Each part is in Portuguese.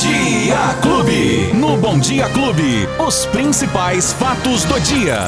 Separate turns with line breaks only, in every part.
Dia Clube. No Bom Dia Clube, os principais fatos do dia.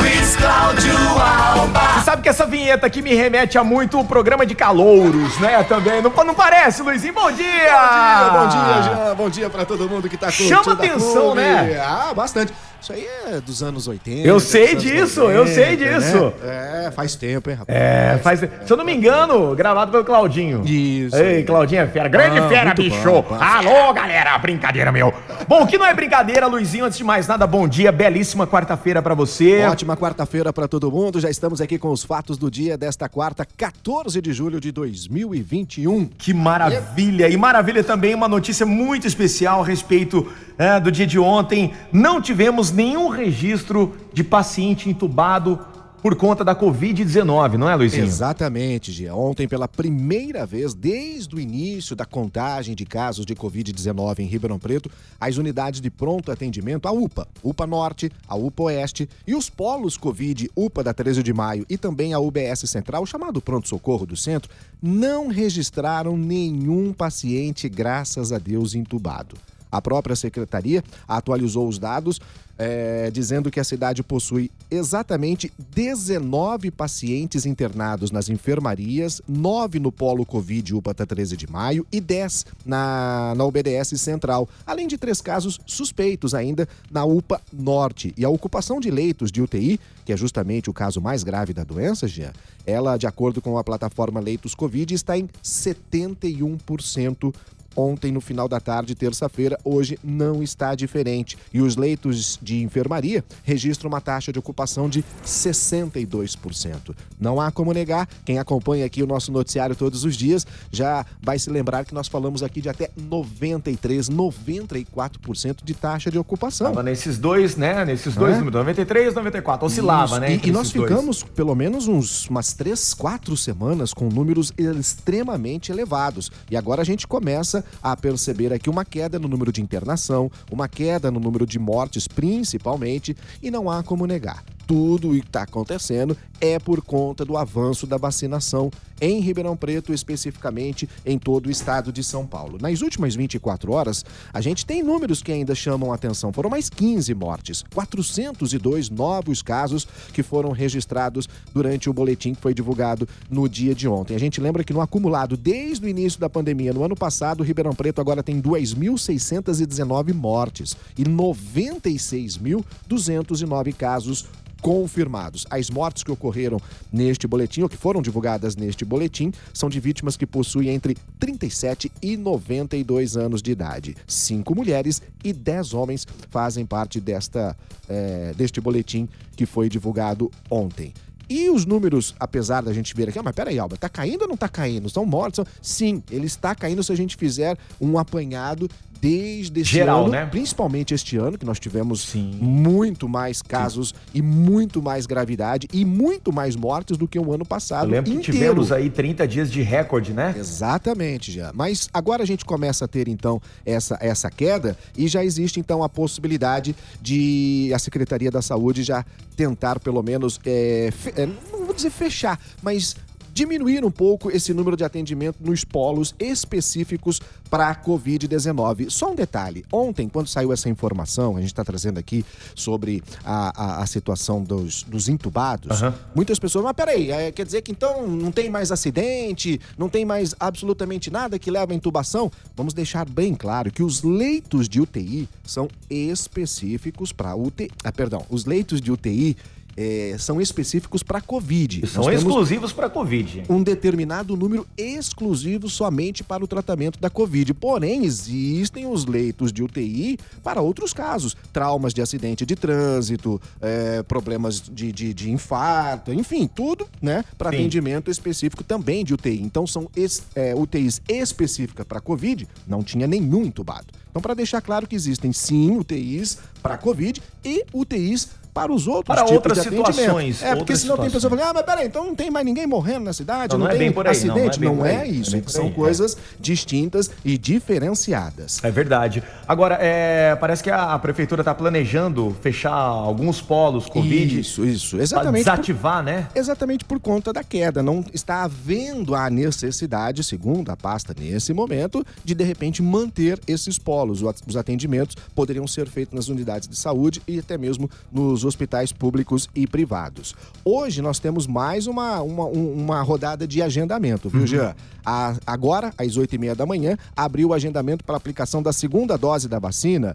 Luiz Cláudio Alba.
Você sabe que essa vinheta aqui me remete a muito o programa de calouros, né? Também. Não, não parece, Luizinho? Bom dia!
Bom dia, bom dia, Jean. Bom dia pra todo mundo que tá curtindo
Chama atenção,
Clube.
né?
Ah, bastante. Isso aí é dos anos 80.
Eu sei disso, eu sei disso.
né? É, faz tempo, hein, rapaz?
É, faz. Se eu não me engano, gravado pelo Claudinho.
Isso.
Ei, Claudinho é fera. Grande
Ah,
fera, bicho.
bom.
Alô, galera. Brincadeira, meu. Bom, o que não é brincadeira, Luizinho, antes de mais nada, bom dia. Belíssima quarta-feira pra você.
Ótima quarta-feira pra todo mundo. Já estamos aqui com os fatos do dia desta quarta, 14 de julho de 2021.
Que maravilha! E maravilha também uma notícia muito especial a respeito é, do dia de ontem. Não tivemos nenhum registro de paciente entubado por conta da Covid-19, não é, Luizinho?
Exatamente, Gia. Ontem, pela primeira vez, desde o início da contagem de casos de Covid-19 em Ribeirão Preto, as unidades de pronto atendimento, a UPA, UPA Norte, a UPA Oeste e os polos Covid, UPA da 13 de Maio e também a UBS Central, chamado Pronto Socorro do Centro, não registraram nenhum paciente, graças a Deus, entubado. A própria secretaria atualizou os dados, eh, dizendo que a cidade possui exatamente 19 pacientes internados nas enfermarias, 9 no Polo Covid UPATA 13 de maio e 10 na, na UBDS Central, além de três casos suspeitos ainda na UPA Norte. E a ocupação de leitos de UTI, que é justamente o caso mais grave da doença, Jean, ela, de acordo com a plataforma Leitos Covid, está em 71% ontem no final da tarde, terça-feira, hoje não está diferente. E os leitos de enfermaria registram uma taxa de ocupação de 62%. Não há como negar, quem acompanha aqui o nosso noticiário todos os dias já vai se lembrar que nós falamos aqui de até 93, 94% de taxa de ocupação.
Tava nesses dois, né? Nesses dois
É?
números, 93 94. Oscilava,
Isso.
né?
E, e nós
esses dois.
ficamos pelo menos uns, umas três, quatro semanas com números extremamente elevados. E agora a gente começa a perceber aqui uma queda no número de internação, uma queda no número de mortes, principalmente, e não há como negar. Tudo o que está acontecendo é por conta do avanço da vacinação em Ribeirão Preto, especificamente em todo o estado de São Paulo. Nas últimas 24 horas, a gente tem números que ainda chamam atenção. Foram mais 15 mortes, 402 novos casos que foram registrados durante o boletim que foi divulgado no dia de ontem. A gente lembra que no acumulado desde o início da pandemia, no ano passado, Ribeirão Preto agora tem 2.619 mortes e 96.209 casos confirmados. As mortes que ocorreram neste boletim, ou que foram divulgadas neste boletim, são de vítimas que possuem entre 37 e 92 anos de idade. Cinco mulheres e dez homens fazem parte desta, eh, deste boletim que foi divulgado ontem. E os números, apesar da gente ver aqui, ah, mas peraí, Alba, tá caindo ou não tá caindo? Estão mortos? São... Sim, ele está caindo se a gente fizer um apanhado desde esse
Geral,
ano,
né?
principalmente este ano, que nós tivemos
Sim.
muito mais casos e muito mais gravidade e muito mais mortes do que o ano passado
Eu lembro que
inteiro.
tivemos aí 30 dias de recorde, né?
Exatamente, já. Mas agora a gente começa a ter então essa, essa queda e já existe então a possibilidade de a Secretaria da Saúde já tentar pelo menos, é, fe- é, não vou dizer fechar, mas diminuir um pouco esse número de atendimento nos polos específicos para a Covid-19. Só um detalhe: ontem, quando saiu essa informação, a gente está trazendo aqui sobre a, a, a situação dos, dos entubados,
Aham.
muitas pessoas, mas peraí, é, quer dizer que então não tem mais acidente, não tem mais absolutamente nada que leva à intubação? Vamos deixar bem claro que os leitos de UTI são específicos para UTI. Ah, perdão, os leitos de UTI eh, são específicos para Covid.
E são exclusivos para Covid.
um determinado número exclusivo somente para o tratamento da Covid. Porém, existem os leitos de UTI para outros casos: traumas de acidente de trânsito, eh, problemas de, de, de infarto, enfim, tudo, né? Para atendimento específico também de UTI. Então, são es- eh, UTIs específicas para Covid, não tinha nenhum entubado. Então, para deixar claro que existem sim UTIs para Covid e UTIs para os outros
Para
tipos
outras
de
situações,
É, porque senão tem pessoa
situações.
falando, ah, mas peraí, então não tem mais ninguém morrendo na cidade,
Não,
não,
não é
tem
bem por aí, não, não é
acidente. Não
por
é,
não é
isso.
por
São coisas distintas e diferenciadas.
É verdade. Agora, é, parece que a, prefeitura está planejando fechar alguns polos Covid.
Isso, isso. Exatamente. por-
desativar, né?
Exatamente por conta da queda. Não está havendo a necessidade, segundo a pasta nesse momento, de de repente manter esses polos. Os atendimentos poderiam ser feitos nas unidades de saúde e até mesmo nos hospitais públicos e privados. Hoje nós temos mais uma, uma, um- uma rodada de agendamento, viu, Jean? A- agora, às 8h30 da manhã, abriu o agendamento para aplicação da segunda dose da vacina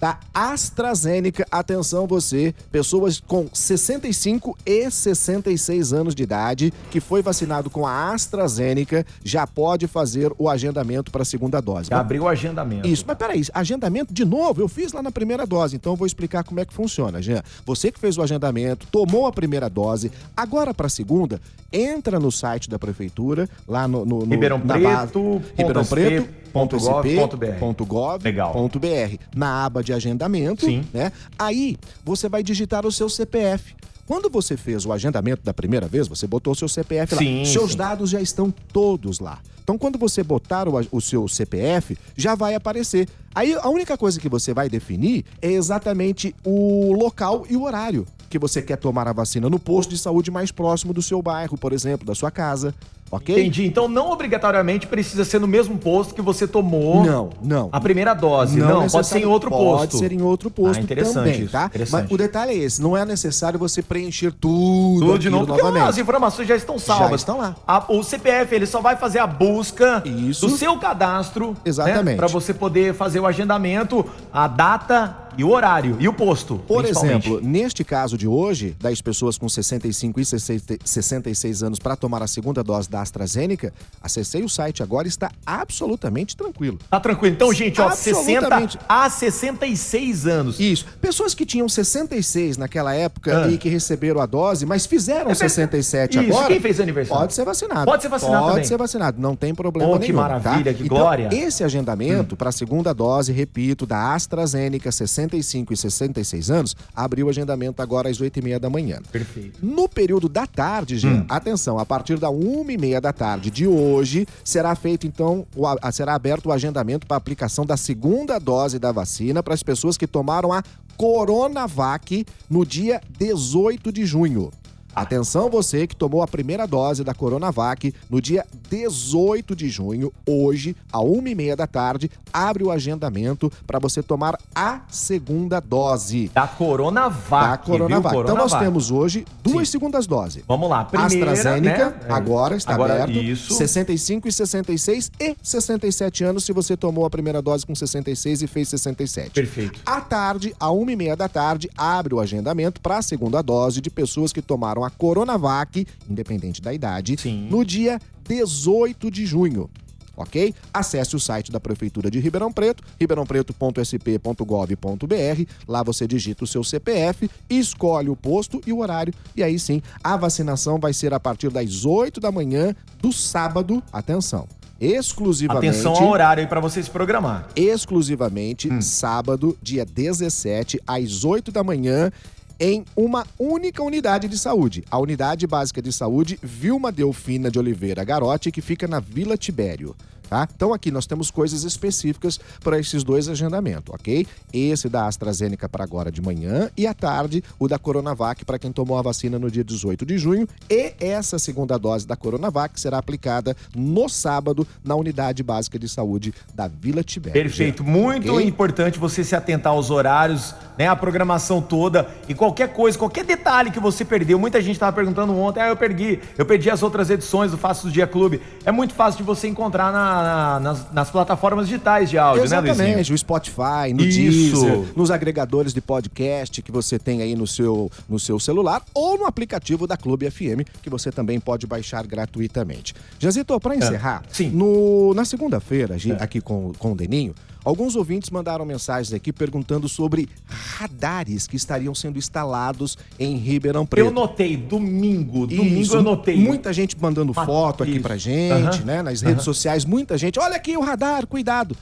da AstraZeneca. Atenção você, pessoas com 65 e 66 anos de idade que foi vacinado com a AstraZeneca já pode fazer o agendamento para a segunda dose.
Já abriu o agendamento.
Isso, mas peraí, agendamento de novo? Eu fiz lá na primeira dose, então eu vou explicar como é que funciona, Jean. Você que fez o agendamento, tomou a primeira dose, agora para a segunda, entra no site da prefeitura, lá no... no, no
Ribeirão Preto,
base- Ribeirão Preto,
ponto
ponto
gov,
SP,
ponto BR.
ponto gov,
Legal.
ponto .br, na aba de agendamento,
Sim.
né? Aí você vai digitar o seu CPF. Quando você fez o agendamento da primeira vez, você botou o seu CPF lá.
Sim,
Seus
sim.
dados já estão todos lá. Então, quando você botar o, o seu CPF, já vai aparecer. Aí, a única coisa que você vai definir é exatamente o local e o horário que você quer tomar a vacina no posto de saúde mais próximo do seu bairro, por exemplo, da sua casa. Ok?
Entendi. Então não obrigatoriamente precisa ser no mesmo posto que você tomou
Não, não.
a primeira dose. Não, pode ser em outro
pode
posto.
Pode ser em outro posto
Ah, interessante
também,
isso,
tá?
interessante.
Mas o detalhe é esse, não é necessário você preencher tudo,
Tudo de novo, porque
novamente.
as informações já estão salvas.
Já estão lá.
A- o CPF, ele só vai fazer a busca
Isso.
do seu cadastro.
Exatamente.
Para você poder fazer o agendamento, a data e o horário. E o posto.
Por exemplo, neste caso de hoje, das pessoas com 65 e 60 66 anos para tomar a segunda dose da AstraZeneca, acessei o site agora está absolutamente tranquilo.
Tá tranquilo. Então, gente, ó, 60
Absolutamente.
a 66 anos.
Isso. Pessoas que tinham 66 naquela época
Ah.
e que receberam a dose, mas fizeram
É verdade.
67
Isso,
agora.
quem fez aniversário?
Pode ser vacinado.
Pode ser vacinado
Pode
também.
ser vacinado, não tem problema
Oh, que
nenhum.
maravilha,
tá?
que
então,
glória.
Esse agendamento para a segunda dose, repito, da AstraZeneca 65 e 66 anos, abriu o agendamento agora às 8h30 da manhã.
Perfeito.
No período da tarde, Jean,
Hum.
atenção, a partir da uma e meia da tarde de hoje, será feito então, o a- será aberto o agendamento para aplicação da segunda dose da vacina para as pessoas que tomaram a Coronavac no dia 18 de junho. Atenção você que tomou a primeira dose da Coronavac no dia 18 de junho, hoje, à uma e meia da tarde, abre o agendamento para você tomar a segunda dose
Da Coronavac.
da Coronavac.
viu?
Então nós
Coronavac.
temos hoje duas
Sim.
segundas doses.
Vamos lá. Primeira,
AstraZeneca,
né? É.
agora está
Agora,
aberto.
Isso.
65 e 66 e 67 anos se você tomou a primeira dose com 66 e fez 67.
Perfeito.
À tarde, à uma e meia da tarde, abre o agendamento para a segunda dose de pessoas que tomaram a Coronavac, independente da idade,
Sim.
no dia 18 de junho. Ok? Acesse o site da Prefeitura de Ribeirão Preto, ribeirãopreto.sp.gov.br. Lá você digita o seu CPF, escolhe o posto e o horário. E aí sim, a vacinação vai ser a partir das 8 da manhã do sábado. Atenção! Exclusivamente
Atenção ao horário aí pra você se programar.
exclusivamente
Hum.
sábado, dia 17, às 8 da manhã, em uma única unidade de saúde. A Unidade Básica de Saúde Vilma Delfina de Oliveira Garotti, que fica na Vila Tibério. Tá? Então aqui nós temos coisas específicas para esses dois agendamentos, ok? Esse da AstraZeneca para agora de manhã e à tarde o da Coronavac para quem tomou a vacina no dia 18 de junho e essa segunda dose da Coronavac será aplicada no sábado na Unidade Básica de Saúde da Vila Tibério.
Perfeito. Muito
Ok?
importante você se atentar aos horários, né? A programação toda e qualquer coisa, qualquer detalhe que você perdeu. Muita gente estava perguntando ontem, ah, eu perdi, eu perdi as outras edições do Faço do Dia Clube. É muito fácil de você encontrar na- na- nas, nas plataformas digitais de áudio, né, Luizinho?
Exatamente, o Spotify, no
Isso.
Deezer, nos agregadores de podcast que você tem aí no seu, no seu celular ou no aplicativo da Clube FM, que você também pode baixar gratuitamente. Jazito, para encerrar,
É. sim.
no- na segunda-feira,
É.
aqui com, com o Deninho, alguns ouvintes mandaram mensagens aqui perguntando sobre radares que estariam sendo instalados em Ribeirão Preto.
Eu notei, domingo, domingo
Isso,
eu notei.
Muita gente mandando
Ah,
foto aqui pra gente,
Aham,
né? Nas redes sociais, muita gente. Olha aqui o radar, cuidado.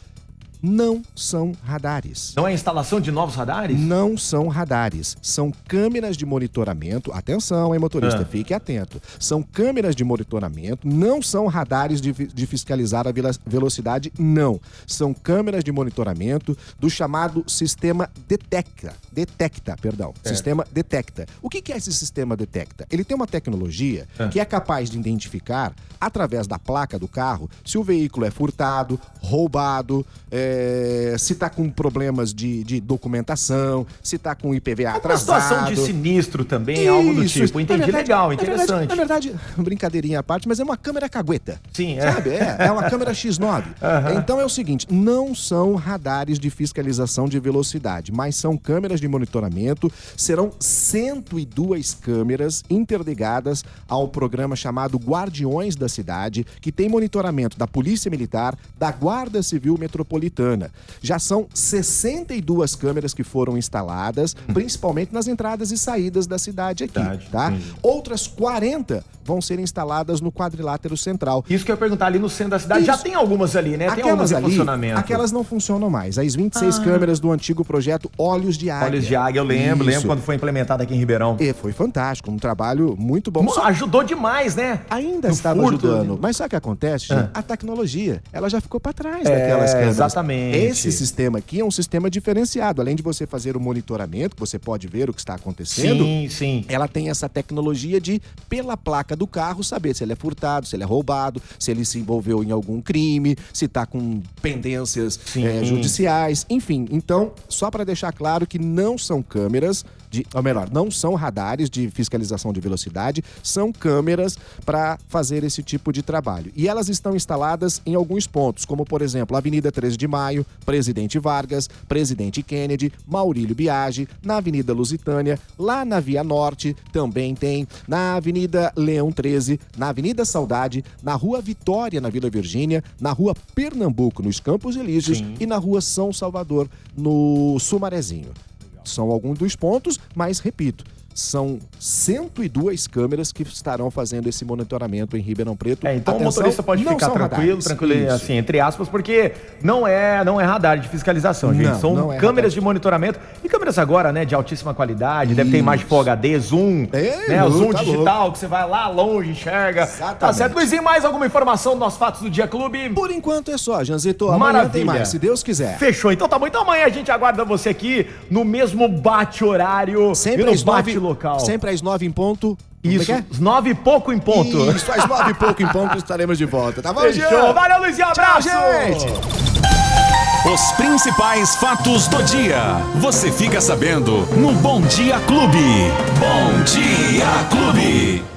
Não são radares.
Não é instalação de novos radares?
Não são radares, são câmeras de monitoramento. Atenção, hein, motorista,
Ah.
fique atento. São câmeras de monitoramento, não são radares de, de fiscalizar a velocidade, não. São câmeras de monitoramento do chamado sistema Detecta. Detecta, perdão. Sistema Detecta. O que que é esse sistema Detecta? Ele tem uma tecnologia
Ah.
que é capaz de identificar, através da placa do carro, se o veículo é furtado, roubado, é, se está com problemas de, de documentação, se está com IPVA
Uma
atrasado.
situação de sinistro também, algo do
Isso,
tipo.
isso.
Entendi,
verdade-
legal,
na verdade-
interessante.
Na verdade, brincadeirinha à parte, mas é uma câmera cagueta.
Sim, é.
Sabe? É, é uma câmera X9. Então é o seguinte, não são radares de fiscalização de velocidade, mas são câmeras de monitoramento. Serão 102 câmeras interligadas ao programa chamado Guardiões da Cidade, que tem monitoramento da Polícia Militar, da Guarda Civil Metropolitana. Já são 62 câmeras que foram instaladas, principalmente nas entradas e saídas da cidade aqui,
Verdade,
tá?
entendi.
Outras 40 vão ser instaladas no quadrilátero central.
Isso que eu ia perguntar ali no centro da cidade. Já
Isso.
tem algumas ali, né? Tem algumas
Aquelas ali,
funcionamento. Ah.
aquelas não funcionam mais. As 26 câmeras do antigo projeto Olhos de Águia.
Olhos de águia, eu lembro, lembro
Isso.
quando foi implementado aqui em Ribeirão.
E foi fantástico, um trabalho muito bom. Só
Ajudou demais, né?
ainda
No
estava
furto,
ajudando.
né?
Mas sabe o que acontece, gente? A tecnologia, ela já ficou para trás
É,
daquelas câmeras.
exatamente.
Esse sistema aqui é um sistema diferenciado. Além de você fazer o monitoramento, você pode ver o que está acontecendo,
Sim, sim.
ela tem essa tecnologia de, pela placa do carro, saber se ele é furtado, se ele é roubado, se ele se envolveu em algum crime, se tá com pendências eh, judiciais, enfim. Então, só para deixar claro que não são câmeras de, ou melhor, não são radares de fiscalização de velocidade, são câmeras para fazer esse tipo de trabalho. E elas estão instaladas em alguns pontos, como por exemplo, Avenida 13 de Maio, Presidente Vargas, Presidente Kennedy, Maurílio Biagi, na Avenida Lusitânia, lá na Via Norte também tem, na Avenida Leão 13, na Avenida Saudade, na Rua Vitória, na Vila Virgínia, na Rua Pernambuco, nos Campos Elíseos e na Rua São Salvador, no Sumarezinho. São alguns dos pontos, mas repito, são 102 câmeras que estarão fazendo esse monitoramento em Ribeirão Preto.
É, então o
Atenção,
motorista pode ficar tranquilo,
radares.
tranquilo,
Isso.
assim, entre aspas, porque não é, não é radar de fiscalização, gente.
Não,
São
não é
câmeras
radar.
de monitoramento e câmeras agora, né, de altíssima qualidade, deve ter imagem Full HD, zoom,
É,
né, o
louco,
zoom
tá
digital, que você vai lá longe, enxerga. Tá
Exatamente.
certo? Luizinho, mais alguma informação do nosso Fatos do Dia Clube?
Por enquanto é só, Janzito.
Maravilha.
tem mais, se Deus quiser.
Fechou, então tá bom. Então amanhã a gente aguarda você aqui no mesmo bate-horário e
Sempre
no
às
bate-local.
sempre às nove em ponto. É
Isso,
é?
nove e pouco em ponto.
Isso, às nove e pouco em ponto estaremos de volta, tá bom,
Fechou.
Jean?
Valeu, Luizinho.
Tchau,
Abraço.
gente.
Os principais fatos do dia. Você fica sabendo no Bom Dia Clube. Bom Dia Clube.